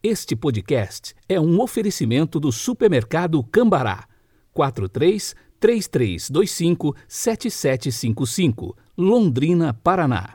Este podcast é um oferecimento do supermercado Cambará. 43 3325 7755, Londrina, Paraná.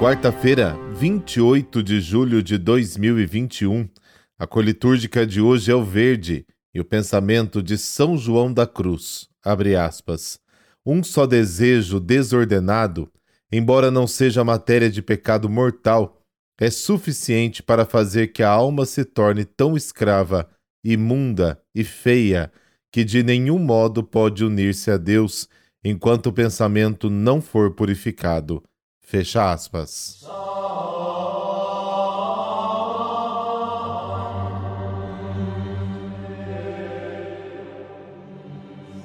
Quarta-feira, 28 de julho de 2021. A cor litúrgica de hoje é o verde e o pensamento de São João da Cruz. Abre aspas. Um só desejo desordenado, embora não seja matéria de pecado mortal, é suficiente para fazer que a alma se torne tão escrava, imunda e feia que de nenhum modo pode unir-se a Deus enquanto o pensamento não for purificado. Fecha aspas.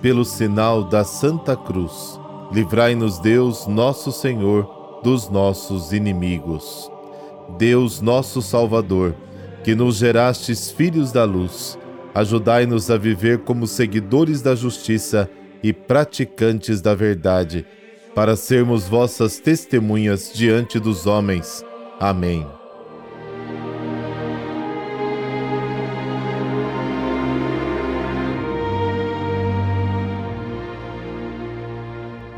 Pelo sinal da Santa Cruz, livrai-nos Deus, nosso Senhor, dos nossos inimigos. Deus, nosso Salvador, que nos gerastes filhos da luz, ajudai-nos a viver como seguidores da justiça e praticantes da verdade para sermos vossas testemunhas diante dos homens. Amém.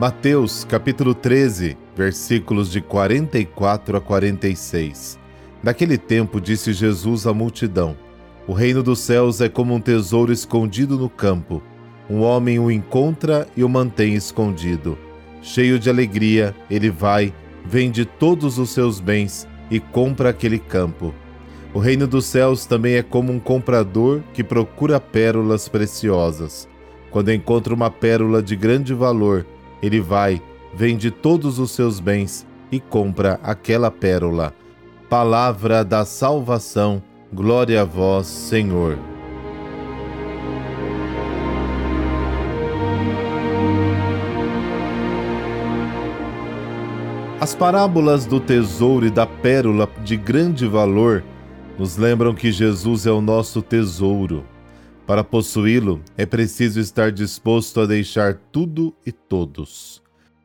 Mateus capítulo 13, versículos de 44 a 46. Naquele tempo disse Jesus à multidão: O reino dos céus é como um tesouro escondido no campo. Um homem o encontra e o mantém escondido. Cheio de alegria, ele vai, vende todos os seus bens e compra aquele campo. O reino dos céus também é como um comprador que procura pérolas preciosas. Quando encontra uma pérola de grande valor, ele vai, vende todos os seus bens e compra aquela pérola. Palavra da salvação, glória a vós, Senhor. As parábolas do tesouro e da pérola de grande valor nos lembram que Jesus é o nosso tesouro. Para possuí-lo, é preciso estar disposto a deixar tudo e todos.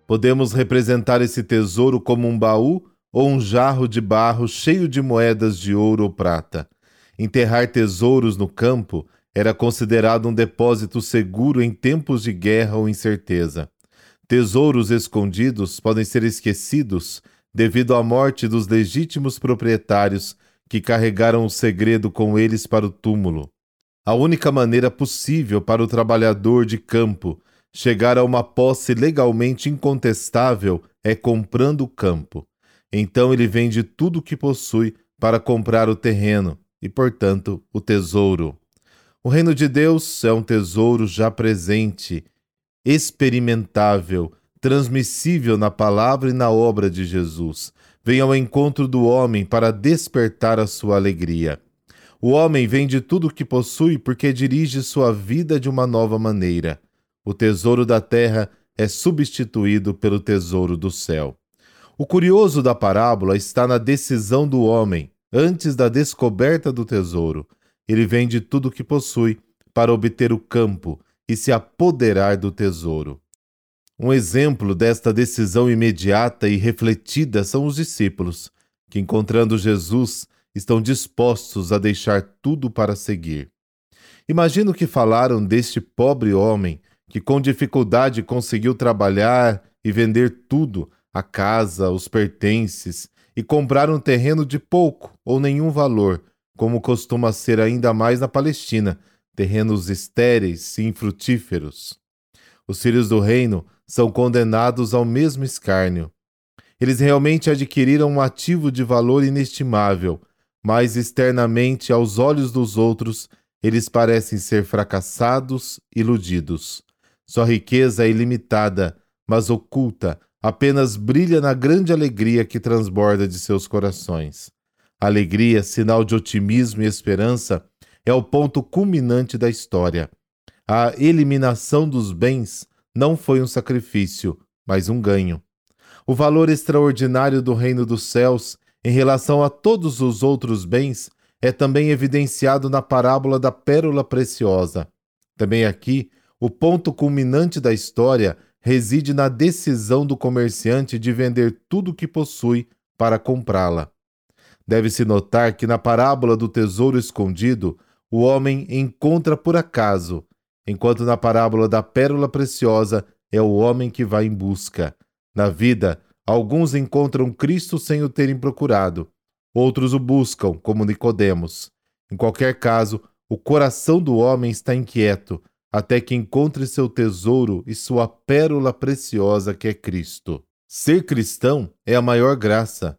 Podemos representar esse tesouro como um baú ou um jarro de barro cheio de moedas de ouro ou prata. Enterrar tesouros no campo era considerado um depósito seguro em tempos de guerra ou incerteza. Tesouros escondidos podem ser esquecidos devido à morte dos legítimos proprietários que carregaram o segredo com eles para o túmulo. A única maneira possível para o trabalhador de campo chegar a uma posse legalmente incontestável é comprando o campo. Então ele vende tudo o que possui para comprar o terreno e, portanto, o tesouro. O reino de Deus é um tesouro já presente experimentável, transmissível na palavra e na obra de Jesus. Vem ao encontro do homem para despertar a sua alegria. O homem vende tudo o que possui porque dirige sua vida de uma nova maneira. O tesouro da terra é substituído pelo tesouro do céu. O curioso da parábola está na decisão do homem, antes da descoberta do tesouro. Ele vende tudo o que possui para obter o campo, e se apoderar do tesouro. Um exemplo desta decisão imediata e refletida são os discípulos, que, encontrando Jesus, estão dispostos a deixar tudo para seguir. Imagino que falaram deste pobre homem que, com dificuldade, conseguiu trabalhar e vender tudo a casa, os pertences e comprar um terreno de pouco ou nenhum valor, como costuma ser ainda mais na Palestina, terrenos estéreis e infrutíferos. Os filhos do reino são condenados ao mesmo escárnio. Eles realmente adquiriram um ativo de valor inestimável, mas externamente, aos olhos dos outros, eles parecem ser fracassados, iludidos. Sua riqueza é ilimitada, mas oculta, apenas brilha na grande alegria que transborda de seus corações. Alegria, sinal de otimismo e esperança, é o ponto culminante da história. A eliminação dos bens não foi um sacrifício, mas um ganho. O valor extraordinário do reino dos céus em relação a todos os outros bens é também evidenciado na parábola da pérola preciosa. Também aqui, o ponto culminante da história reside na decisão do comerciante de vender tudo o que possui para comprá-la. Deve-se notar que na parábola do tesouro escondido, o homem encontra por acaso, enquanto na parábola da pérola preciosa é o homem que vai em busca. Na vida, alguns encontram Cristo sem o terem procurado, outros o buscam, como Nicodemos. Em qualquer caso, o coração do homem está inquieto, até que encontre seu tesouro e sua pérola preciosa que é Cristo. Ser cristão é a maior graça.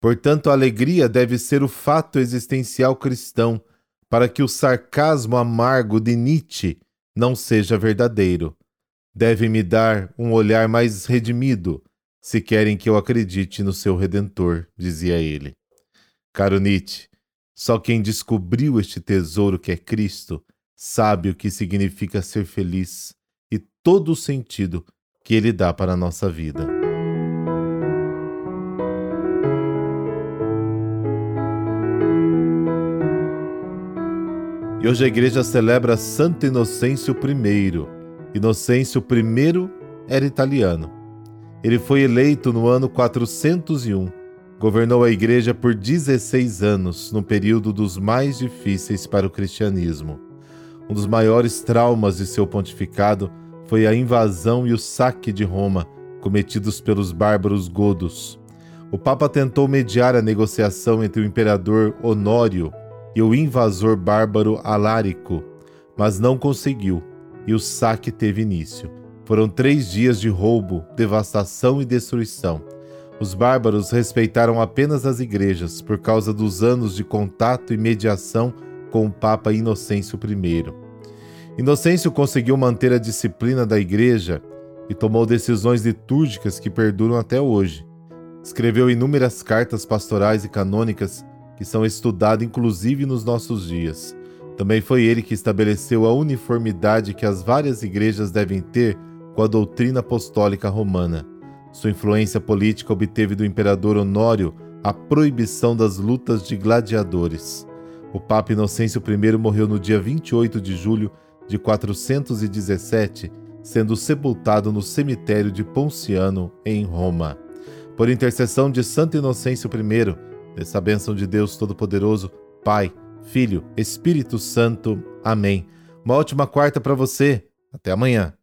Portanto, a alegria deve ser o fato existencial cristão, para que o sarcasmo amargo de Nietzsche não seja verdadeiro. Deve me dar um olhar mais redimido, se querem que eu acredite no seu Redentor, dizia ele. Caro Nietzsche, só quem descobriu este tesouro que é Cristo sabe o que significa ser feliz e todo o sentido que ele dá para a nossa vida. E hoje a igreja celebra Santo Inocêncio I. Inocêncio I era italiano. Ele foi eleito no ano 401. Governou a igreja por 16 anos, no período dos mais difíceis para o cristianismo. Um dos maiores traumas de seu pontificado foi a invasão e o saque de Roma, cometidos pelos bárbaros godos. O Papa tentou mediar a negociação entre o imperador Honório e o invasor bárbaro Alárico, mas não conseguiu e o saque teve início. Foram três dias de roubo, devastação e destruição. Os bárbaros respeitaram apenas as igrejas por causa dos anos de contato e mediação com o Papa Inocêncio I. Inocêncio conseguiu manter a disciplina da Igreja e tomou decisões litúrgicas que perduram até hoje. Escreveu inúmeras cartas pastorais e canônicas que são estudadas inclusive nos nossos dias. Também foi ele que estabeleceu a uniformidade que as várias igrejas devem ter com a doutrina apostólica romana. Sua influência política obteve do imperador Honório a proibição das lutas de gladiadores. O Papa Inocêncio I morreu no dia 28 de julho de 417, sendo sepultado no cemitério de Ponciano, em Roma. Por intercessão de Santo Inocêncio I, dessa bênção de Deus Todo-Poderoso, Pai, Filho, Espírito Santo. Amém. Uma ótima quarta para você. Até amanhã.